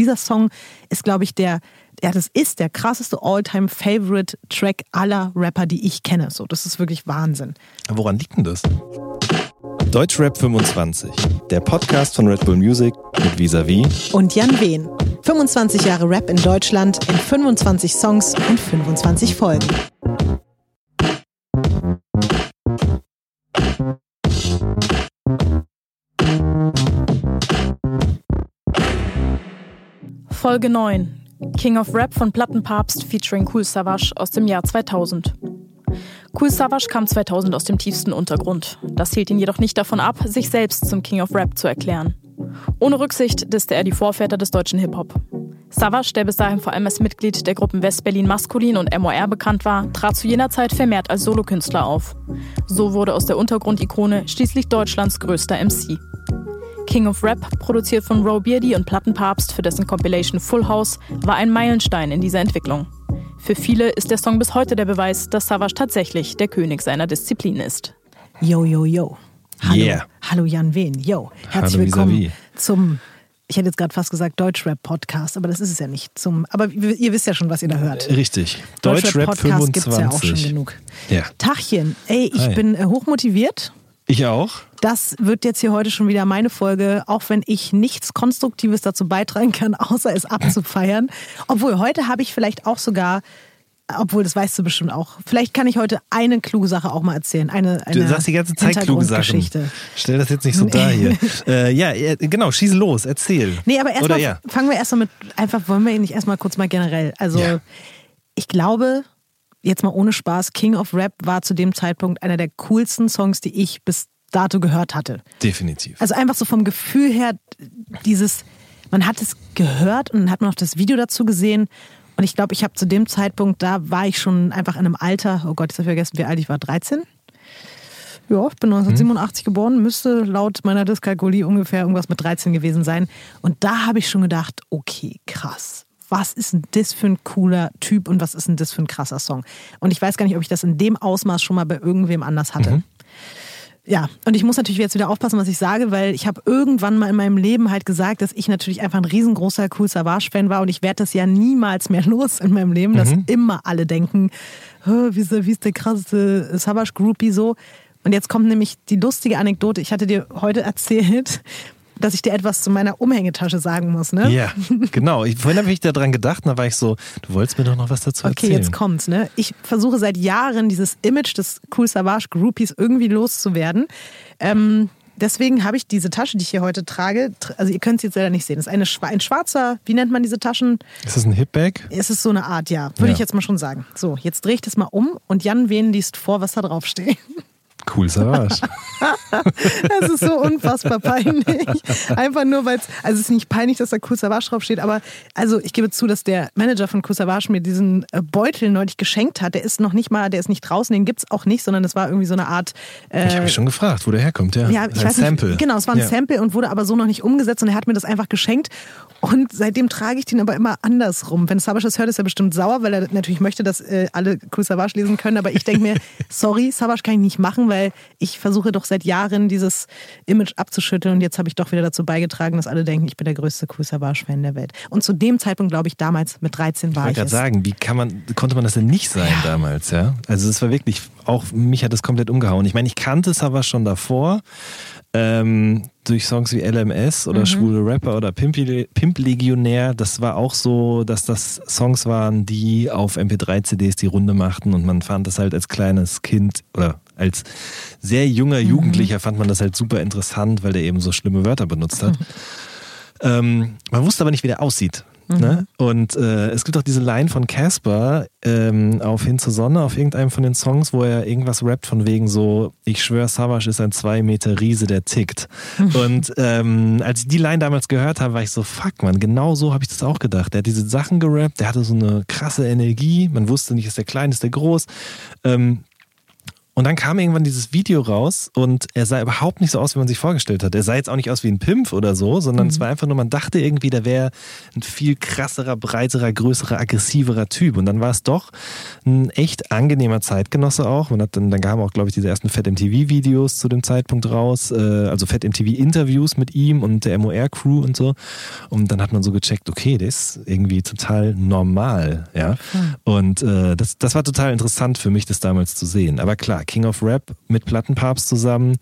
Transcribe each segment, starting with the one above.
Dieser Song ist, glaube ich, der, ja, das ist der krasseste All-Time-Favorite-Track aller Rapper, die ich kenne. So, das ist wirklich Wahnsinn. Woran liegt denn das? Deutschrap 25, der Podcast von Red Bull Music mit Visavi und Jan Wehn. 25 Jahre Rap in Deutschland in 25 Songs und 25 Folgen. Folge 9. King of Rap von Plattenpapst featuring Cool Savage aus dem Jahr 2000. Cool Savage kam 2000 aus dem tiefsten Untergrund. Das hielt ihn jedoch nicht davon ab, sich selbst zum King of Rap zu erklären. Ohne Rücksicht disste er die Vorväter des deutschen Hip-Hop. Savage, der bis dahin vor allem als Mitglied der Gruppen West-Berlin Maskulin und MOR bekannt war, trat zu jener Zeit vermehrt als Solokünstler auf. So wurde aus der Untergrundikone schließlich Deutschlands größter MC. King of Rap, produziert von Roe Beardy und Plattenpapst für dessen Compilation Full House, war ein Meilenstein in dieser Entwicklung. Für viele ist der Song bis heute der Beweis, dass Savage tatsächlich der König seiner Disziplin ist. Yo, yo, yo. Hallo, Yeah. hallo Jan Wehn. Yo, herzlich Hallo, willkommen zum, ich hätte jetzt gerade fast gesagt Deutschrap-Podcast, aber das ist es ja nicht. Zum, aber ihr wisst ja schon, was ihr da hört. Richtig. Deutschrap Deutschrap-Podcast gibt es ja auch schon 25. genug. Ja. Tachchen, ey, ich Hi. bin äh, hochmotiviert. Ich auch. Das wird jetzt hier heute schon wieder meine Folge, auch wenn ich nichts Konstruktives dazu beitragen kann, außer es abzufeiern. Obwohl, heute habe ich vielleicht auch sogar, obwohl das weißt du bestimmt auch, vielleicht kann ich heute eine kluge Sache auch mal erzählen. Eine, eine Du sagst die ganze Zeit kluge Sachen. Stell das jetzt nicht so dar hier. äh, ja, äh, genau, schieß los, erzähl. Nee, aber erstmal ja. fangen wir erstmal mit, einfach wollen wir nicht erstmal kurz mal generell. Also Ja. ich glaube, jetzt mal ohne Spaß, King of Rap war zu dem Zeitpunkt einer der coolsten Songs, die ich bis dato gehört hatte. Definitiv. Also einfach so vom Gefühl her, dieses, man hat es gehört und dann hat man auch das Video dazu gesehen. Und ich glaube, ich habe zu dem Zeitpunkt, da war ich schon einfach in einem Alter, oh Gott, jetzt habe ich vergessen, wie alt ich war, 13? Ja, ich bin 1987 geboren, müsste laut meiner Dyskalkulie ungefähr irgendwas mit 13 gewesen sein. Und da habe ich schon gedacht, okay, krass. Was ist denn das für ein cooler Typ und was ist denn das für ein krasser Song? Und ich weiß gar nicht, ob ich das in dem Ausmaß schon mal bei irgendwem anders hatte. Ja, und ich muss natürlich jetzt wieder aufpassen, was ich sage, weil ich habe irgendwann mal in meinem Leben halt gesagt, dass ich natürlich einfach ein riesengroßer Cool Savage-Fan war und ich werde das ja niemals mehr los in meinem Leben, dass immer alle denken, "Hä, wie ist der, wie ist der krasseste Savage-Groupie so. Und jetzt kommt nämlich die lustige Anekdote. Ich hatte dir heute erzählt, dass ich dir etwas zu meiner Umhängetasche sagen muss, ne? Ja, genau. Ich, vorhin habe ich daran gedacht, da war ich so, du wolltest mir doch noch was dazu Okay, erzählen. jetzt kommt's. Ne? Ich versuche seit Jahren dieses Image des Cool Savage Groupies irgendwie loszuwerden. Ähm, deswegen habe ich diese Tasche, die ich hier heute trage, tr- also ihr könnt es jetzt leider nicht sehen. Das ist eine, ein schwarzer, wie nennt man diese Taschen? Ist das ein Hipbag? Es ist so eine Art, ja, würde Ja. ich jetzt mal schon sagen. So, jetzt drehe ich das mal um und Jan Wehn liest vor, was da drauf steht. Cool Savage. Das ist so unfassbar peinlich. Einfach nur, weil es, also es ist nicht peinlich, dass da Cool Savage draufsteht, aber also ich gebe zu, dass der Manager von Cool Savage mir diesen äh, Beutel neulich geschenkt hat. Der ist noch nicht mal, der ist nicht draußen, den gibt's auch nicht, sondern das war irgendwie so eine Art. Äh, ich habe mich schon gefragt, wo der herkommt. Ja, ja, ich Ein weiß Sample. nicht. Genau, es war ein ja. Sample und wurde aber so noch nicht umgesetzt und er hat mir das einfach geschenkt. Und seitdem trage ich den aber immer andersrum. Wenn Savage das hört, ist er bestimmt sauer, weil er natürlich möchte, dass äh, alle Cool Savage lesen können. Aber ich denke mir, sorry, Savage kann ich nicht machen, weil ich versuche doch seit Jahren dieses Image abzuschütteln und jetzt habe ich doch wieder dazu beigetragen, dass alle denken, ich bin der größte Savage-Fan der Welt. Und zu dem Zeitpunkt, glaube ich, damals mit 13 Ich war wollte ich gerade es. sagen, wie kann man, konnte man das denn nicht sein damals, ja? Also es war wirklich, auch mich hat das komplett umgehauen. Ich meine, ich kannte es aber schon davor, ähm, durch Songs wie LMS Mhm. oder Schwule Rapper oder Pimp, Pimp Legionär. Das war auch so, dass das Songs waren, die auf MP3-CDs die Runde machten und man fand das halt als kleines Kind oder als sehr junger Mhm. Jugendlicher fand man das halt super interessant, weil der eben so schlimme Wörter benutzt hat. Ähm, man wusste aber nicht, wie der aussieht. Ne? Und äh, es gibt auch diese Line von Casper ähm, auf Hin zur Sonne, auf irgendeinem von den Songs, wo er irgendwas rappt von wegen so, ich schwör, Savage ist ein zwei Meter Riese, der tickt. Und ähm, als ich die Line damals gehört habe, war ich so, fuck man, genau so habe ich das auch gedacht. Der hat diese Sachen gerappt, der hatte so eine krasse Energie, man wusste nicht, ist der klein, ist der groß. Ähm, Und dann kam irgendwann dieses Video raus und er sah überhaupt nicht so aus, wie man sich vorgestellt hat. Er sah jetzt auch nicht aus wie ein Pimp oder so, sondern mhm. es war einfach nur, man dachte irgendwie, der wäre ein viel krasserer, breiterer, größerer, aggressiverer Typ. Und dann war es doch ein echt angenehmer Zeitgenosse auch. Man hat dann, dann kamen auch, glaube ich, diese ersten Fett MTV-Videos zu dem Zeitpunkt raus, äh, also Fett MTV-Interviews mit ihm und der MOR-Crew und so. Und dann hat man so gecheckt, okay, der ist irgendwie total normal, ja. Mhm. Und äh, das, das war total interessant für mich, das damals zu sehen. Aber klar, King of Rap mit Plattenpapst zusammen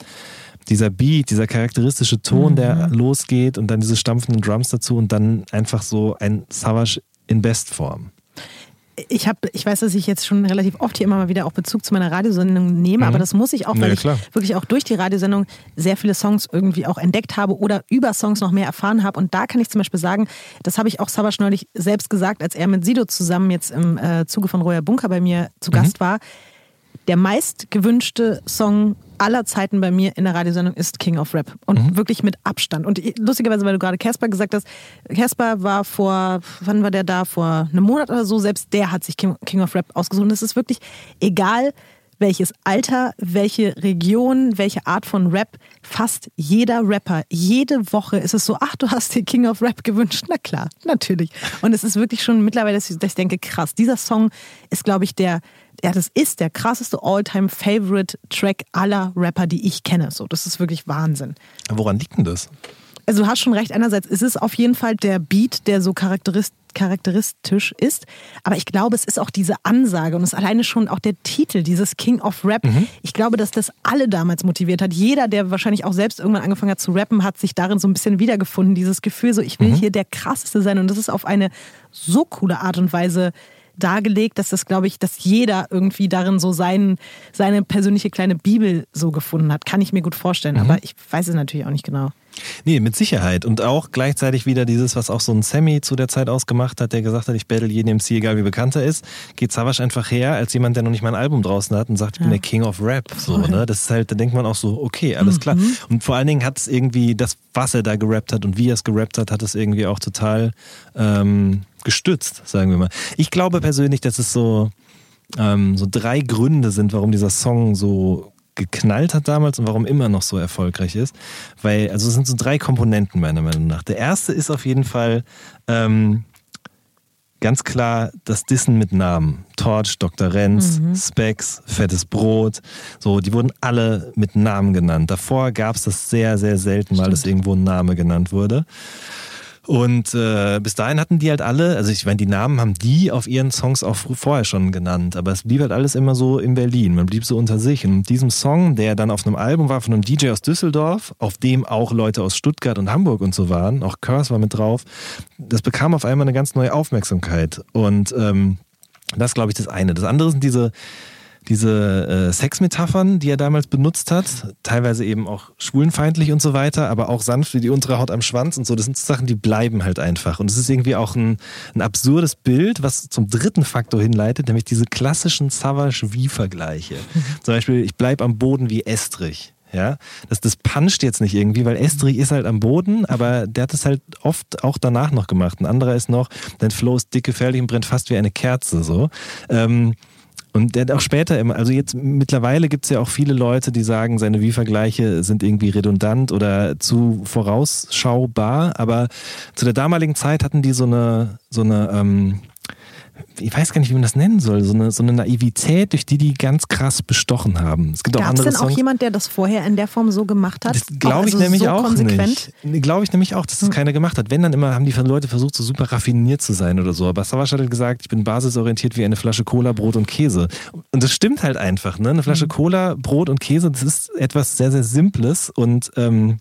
dieser Beat, dieser charakteristische Ton, mhm. der losgeht und dann diese stampfenden Drums dazu und dann einfach so ein Savage in Bestform ich habe, ich weiß, dass ich jetzt schon relativ oft hier immer mal wieder auch Bezug zu meiner Radiosendung nehme, mhm. aber das muss ich auch, weil nee, ich wirklich auch durch die Radiosendung sehr viele Songs irgendwie auch entdeckt habe oder über Songs noch mehr erfahren habe. Und da kann ich zum Beispiel sagen, das habe ich auch Sabasch neulich selbst gesagt, als er mit Sido zusammen jetzt im äh, Zuge von Roya Bunker bei mir zu Gast mhm. war. Der meist gewünschte Song aller Zeiten bei mir in der Radiosendung ist King of Rap. Und mhm. wirklich mit Abstand. Und lustigerweise, weil du gerade Casper gesagt hast, Casper war vor, wann war der da? Vor einem Monat oder so, selbst der hat sich King, King of Rap ausgesucht. Und es ist wirklich egal, welches Alter, welche Region, welche Art von Rap, fast jeder Rapper, jede Woche ist es so, ach, du hast dir King of Rap gewünscht. Na klar, natürlich. Und es ist wirklich schon mittlerweile, dass ich denke, krass, dieser Song ist, glaube ich, der, ja, das ist der krasseste All-Time-Favorite-Track aller Rapper, die ich kenne. So, das ist wirklich Wahnsinn. Woran liegt denn das? Also du hast schon recht, einerseits ist es auf jeden Fall der Beat, der so charakteristisch ist, aber ich glaube, es ist auch diese Ansage und es ist alleine schon auch der Titel, dieses King of Rap. Mhm. Ich glaube, dass das alle damals motiviert hat. Jeder, der wahrscheinlich auch selbst irgendwann angefangen hat zu rappen, hat sich darin so ein bisschen wiedergefunden. Dieses Gefühl, so ich will mhm. hier der krasseste sein und das ist auf eine so coole Art und Weise dargelegt, dass das, glaube ich, dass jeder irgendwie darin so sein, seine persönliche kleine Bibel so gefunden hat. Kann ich mir gut vorstellen, mhm. aber ich weiß es natürlich auch nicht genau. Nee, mit Sicherheit. Und auch gleichzeitig wieder dieses, was auch so ein Sammy zu der Zeit ausgemacht hat, der gesagt hat, ich battle jeden MC, egal wie bekannt er ist, geht Savage einfach her, als jemand, der noch nicht mal ein Album draußen hat und sagt, ich ja. bin der King of Rap. So, ne? Das ist halt, da denkt man auch so, okay, alles mhm. klar. Und vor allen Dingen hat es irgendwie, das, was er da gerappt hat und wie er es gerappt hat, hat es irgendwie auch total ähm, gestützt, sagen wir mal. Ich glaube persönlich, dass es so, ähm, so drei Gründe sind, warum dieser Song so geknallt hat damals und warum immer noch so erfolgreich ist. Weil, also es sind so drei Komponenten meiner Meinung nach. Der erste ist auf jeden Fall ähm, ganz klar das Dissen mit Namen. Torch, Dr. Renz, mhm. Specs, Fettes Brot. So, die wurden alle mit Namen genannt. Davor gab es das sehr, sehr selten mal, dass irgendwo ein Name genannt wurde. Und äh, bis dahin hatten die halt alle, also ich meine, die Namen haben die auf ihren Songs auch vorher schon genannt, aber es blieb halt alles immer so in Berlin. Man blieb so unter sich. Und mit diesem Song, der dann auf einem Album war von einem DJ aus Düsseldorf, auf dem auch Leute aus Stuttgart und Hamburg und so waren, auch Curse war mit drauf, das bekam auf einmal eine ganz neue Aufmerksamkeit. Und ähm, das glaube ich, das eine. Das andere sind diese diese äh, Sexmetaphern, die er damals benutzt hat, teilweise eben auch schwulenfeindlich und so weiter, aber auch sanft wie die untere Haut am Schwanz und so, das sind Sachen, die bleiben halt einfach. Und es ist irgendwie auch ein, ein absurdes Bild, was zum dritten Faktor hinleitet, nämlich diese klassischen Savage-Wie-Vergleiche. Zum Beispiel, ich bleib am Boden wie Estrich. Ja, das, das puncht jetzt nicht irgendwie, weil Estrich ist halt am Boden, aber der hat es halt oft auch danach noch gemacht. Ein anderer ist noch, dein Flow ist dick, gefährlich und brennt fast wie eine Kerze, so. Ähm, und der hat auch später immer, also jetzt mittlerweile gibt es ja auch viele Leute, die sagen, seine Wie-Vergleiche sind irgendwie redundant oder zu vorausschaubar, aber zu der damaligen Zeit hatten die so eine, so eine, ähm, ich weiß gar nicht, wie man das nennen soll, so eine, so eine Naivität, durch die die ganz krass bestochen haben. Es gibt Gab's auch andere denn auch Songs, jemand, der das vorher in der Form so gemacht hat? Das glaube ich also nämlich so auch konsequent? nicht. Glaube ich nämlich auch, dass das hm. keiner gemacht hat. Wenn, dann immer haben die Leute versucht, so super raffiniert zu sein oder so. Aber Savasch hat halt gesagt, ich bin basisorientiert wie eine Flasche Cola, Brot und Käse. Und das stimmt halt einfach. Ne? Eine Flasche hm. Cola, Brot und Käse, das ist etwas sehr, sehr Simples und ähm,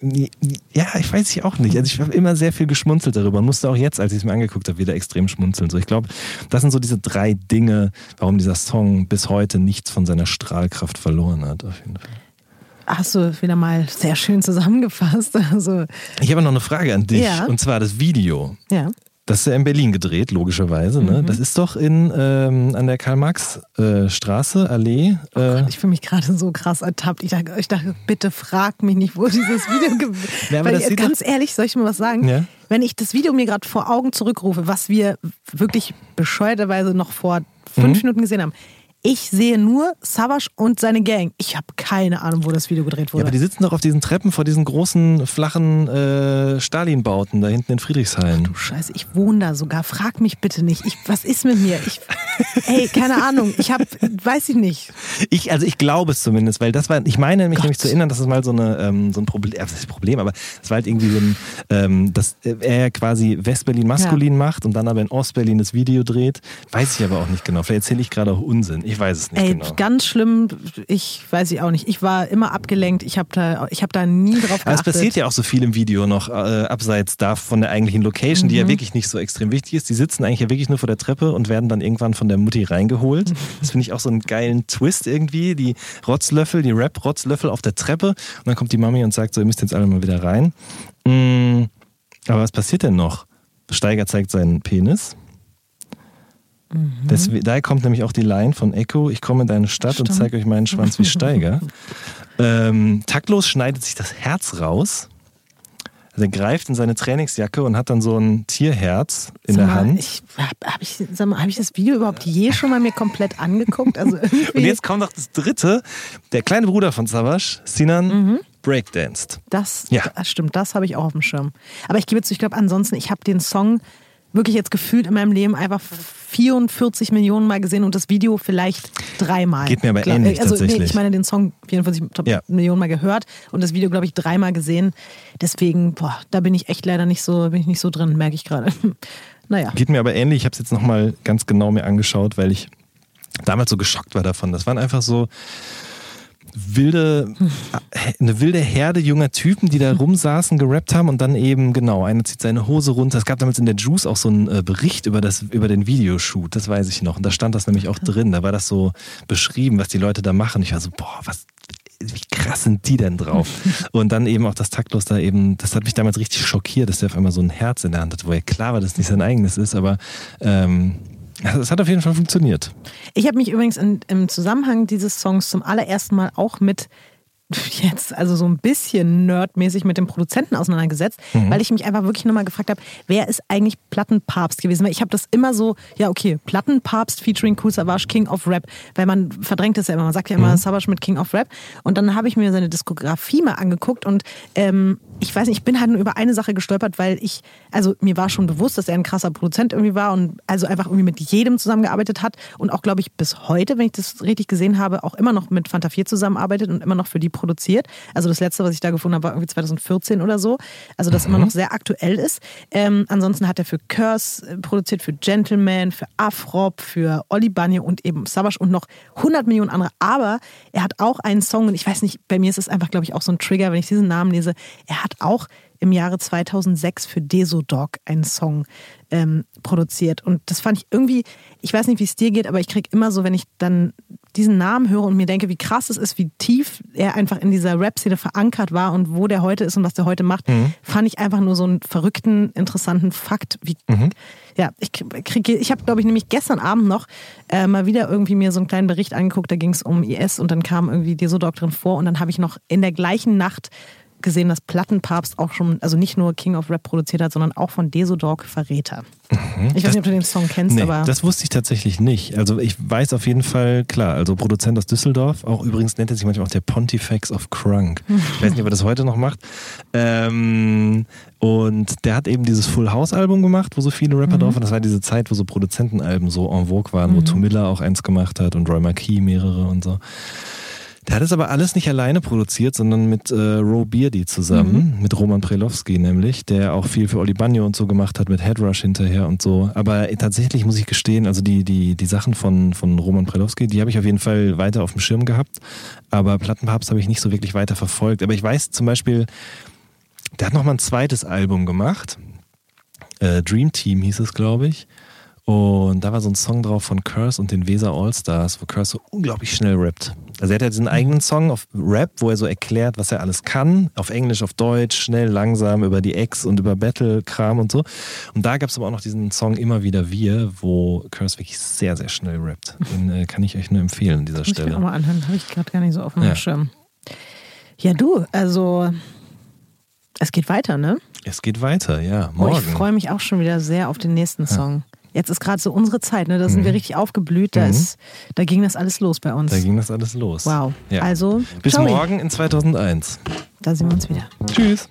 ja, ich weiß ich auch nicht. Also ich habe immer sehr viel geschmunzelt darüber und musste auch jetzt, als ich es mir angeguckt habe, wieder extrem schmunzeln. So, ich glaube, das sind so diese drei Dinge, warum dieser Song bis heute nichts von seiner Strahlkraft verloren hat. Auf jeden Fall. Hast du wieder mal sehr schön zusammengefasst. Also, ich habe noch eine Frage an dich ja. und zwar das Video. Ja. Das ist ja in Berlin gedreht, logischerweise. Ne? Mhm. Das ist doch in, ähm, an der Karl-Marx-Straße, äh, Allee. Oh äh. Gott, ich fühle mich gerade so krass ertappt. Ich dachte, ich dachte, bitte frag mich nicht, wo dieses Video ja, Weil, ganz ehrlich, soll ich mal was sagen? Ja? Wenn ich das Video mir gerade vor Augen zurückrufe, was wir wirklich bescheuerterweise noch vor fünf mhm. Minuten gesehen haben, Ich sehe nur Savage und seine Gang. Ich habe keine Ahnung, wo das Video gedreht wurde. Ja, aber die sitzen doch auf diesen Treppen vor diesen großen, flachen äh, Stalin-Bauten da hinten in Friedrichshain. du Scheiße, ich wohne da sogar. Frag mich bitte nicht. Ich, was ist mit mir? Ich, ey, keine Ahnung. Ich habe, weiß ich nicht. Ich, also ich glaube es zumindest, weil das war, ich meine mich nämlich zu erinnern, dass es mal so, eine, ähm, so ein Problem, äh, Problem, aber es war halt irgendwie so ein, ähm, dass er quasi Westberlin maskulin Ja. macht und dann aber in Ostberlin das Video dreht. Weiß ich aber auch nicht genau. Vielleicht erzähle ich gerade auch Unsinn. Ich weiß es nicht Ey, genau. ganz schlimm. Ich weiß ich auch nicht. Ich war immer abgelenkt. Ich habe da, ich habe da nie drauf geachtet. Aber es passiert ja auch so viel im Video noch äh, abseits da von der eigentlichen Location, Mhm. die ja wirklich nicht so extrem wichtig ist. Die sitzen eigentlich ja wirklich nur vor der Treppe und werden dann irgendwann von der Mutti reingeholt. Das finde ich auch so einen geilen Twist irgendwie. Die Rotzlöffel, die Rap-Rotzlöffel auf der Treppe und dann kommt die Mami und sagt so, ihr müsst jetzt alle mal wieder rein. Mm, aber was passiert denn noch? Steiger zeigt seinen Penis. Mhm. Das, daher kommt nämlich auch die Line von Echo, ich komme in deine Stadt und Stimmt. zeige euch meinen Schwanz wie Steiger. ähm, taktlos schneidet sich das Herz raus. Also er greift in seine Trainingsjacke und hat dann so ein Tierherz in Sag der mal, Hand. Ich, hab, hab ich, mal, hab ich das Video überhaupt je schon mal mir komplett angeguckt? Also Und jetzt kommt noch das dritte. Der kleine Bruder von Savage, Sinan, Mhm. breakdanced. das, Ja. das stimmt, das habe ich auch auf dem Schirm. Aber ich gebe zu, ich glaube ansonsten, ich habe den Song wirklich jetzt gefühlt in meinem Leben einfach 44 Millionen Mal gesehen und das Video vielleicht dreimal. Geht mir aber Glaub- ähnlich also, tatsächlich. Nee, ich meine den Song 44 Ja. Millionen Mal gehört und das Video, glaube ich, dreimal gesehen. Deswegen, boah, da bin ich echt leider nicht so, bin ich nicht so drin, merke ich gerade. naja. Geht mir aber ähnlich. Ich habe es jetzt nochmal ganz genau mir angeschaut, weil ich damals so geschockt war davon. Das waren einfach so wilde, eine wilde Herde junger Typen, die da rumsaßen, gerappt haben und dann eben, genau, einer zieht seine Hose runter. Es gab damals in der Juice auch so einen äh, Bericht über, das, über den Videoshoot, das weiß ich noch. Und da stand das nämlich auch drin. Da war das so beschrieben, was die Leute da machen. Ich war so, boah, was, wie krass sind die denn drauf? Und dann eben auch das Taktlos da eben, das hat mich damals richtig schockiert, dass der auf einmal so ein Herz in der Hand hat, wo ja klar war, dass es nicht sein eigenes ist, aber ähm, es hat auf jeden Fall funktioniert. Ich habe mich übrigens in, im Zusammenhang dieses Songs zum allerersten Mal auch mit jetzt also so ein bisschen nerdmäßig mit dem Produzenten auseinandergesetzt, weil ich mich einfach wirklich nochmal gefragt habe, wer ist eigentlich Plattenpapst gewesen? Weil ich habe das immer so, ja okay, Plattenpapst featuring Cool Savage, King of Rap, weil man verdrängt das ja immer, man sagt ja immer Savage mit King of Rap. Und dann habe ich mir seine Diskografie mal angeguckt und ähm, ich weiß nicht, ich bin halt nur über eine Sache gestolpert, weil ich, also mir war schon bewusst, dass er ein krasser Produzent irgendwie war und also einfach irgendwie mit jedem zusammengearbeitet hat und auch, glaube ich, bis heute, wenn ich das richtig gesehen habe, auch immer noch mit Fanta 4 zusammenarbeitet und immer noch für die produziert. Also das letzte, was ich da gefunden habe, war irgendwie 2014 oder so. Also das immer noch sehr aktuell ist. Ähm, ansonsten hat er für Curse äh, produziert, für Gentleman, für Afrop, für Oli Bunny und eben Savage und noch 100 Millionen andere. Aber er hat auch einen Song und ich weiß nicht, bei mir ist es einfach, glaube ich, auch so ein Trigger, wenn ich diesen Namen lese. Er hat auch im Jahre 2006 für Desodog einen Song ähm, produziert. Und das fand ich irgendwie, ich weiß nicht, wie es dir geht, aber ich kriege immer so, wenn ich dann diesen Namen höre und mir denke, wie krass es ist, wie tief er einfach in dieser Rap-Szene verankert war und wo der heute ist und was der heute macht, fand ich einfach nur so einen verrückten, interessanten Fakt. Wie, Ja, ich kriege, ich habe, glaube ich, nämlich gestern Abend noch äh, mal wieder irgendwie mir so einen kleinen Bericht angeguckt, da ging es um IS und dann kam irgendwie Desodog drin vor und dann habe ich noch in der gleichen Nacht gesehen, dass Plattenpapst auch schon, also nicht nur King of Rap produziert hat, sondern auch von Desodog Verräter. Ich weiß nicht, ob du den Song kennst, Nee, aber. das wusste ich tatsächlich nicht. Also ich weiß auf jeden Fall, klar, also Produzent aus Düsseldorf, auch übrigens nennt er sich manchmal auch der Pontifex of Crunk. Ich weiß nicht, ob er das heute noch macht. Ähm, und der hat eben dieses Full House Album gemacht, wo so viele Rapper drauf waren. Das war diese Zeit, wo so Produzentenalben so en vogue waren, wo Tomilla auch eins gemacht hat und Roy Marquis mehrere und so. Der hat es aber alles nicht alleine produziert, sondern mit äh, Ro Beardy zusammen, mit Roman Prelowski nämlich, der auch viel für Oli Bagno und so gemacht hat, mit Headrush hinterher und so. Aber tatsächlich muss ich gestehen, also die, die, die Sachen von, von Roman Prelowski, die habe ich auf jeden Fall weiter auf dem Schirm gehabt. Aber Plattenpapst habe ich nicht so wirklich weiter verfolgt. Aber ich weiß zum Beispiel, der hat nochmal ein zweites Album gemacht. Äh, Dream Team hieß es, glaube ich. Und da war so ein Song drauf von Curse und den Weser All-Stars, wo Curse so unglaublich schnell rappt. Also er hat ja diesen eigenen Song auf Rap, wo er so erklärt, was er alles kann. Auf Englisch, auf Deutsch, schnell, langsam, über die Ex und über Battle-Kram und so. Und da gab es aber auch noch diesen Song Immer wieder wir, wo Curse wirklich sehr, sehr schnell rappt. Den äh, kann ich euch nur empfehlen an dieser Muss ich mir auch Stelle. mal anhören, habe ich gerade gar nicht so auf dem Ja. Schirm. Ja, du, also es geht weiter, ne? Es geht weiter, ja. Oh, Morgen. ich freue mich auch schon wieder sehr auf den nächsten Song. Jetzt ist gerade so unsere Zeit, ne? da sind mhm. wir richtig aufgeblüht. Da, mhm. ist, da ging das alles los bei uns. Da ging das alles los. Wow. Ja. Also, bis ciao. morgen in 2001. Da sehen wir uns wieder. Tschüss.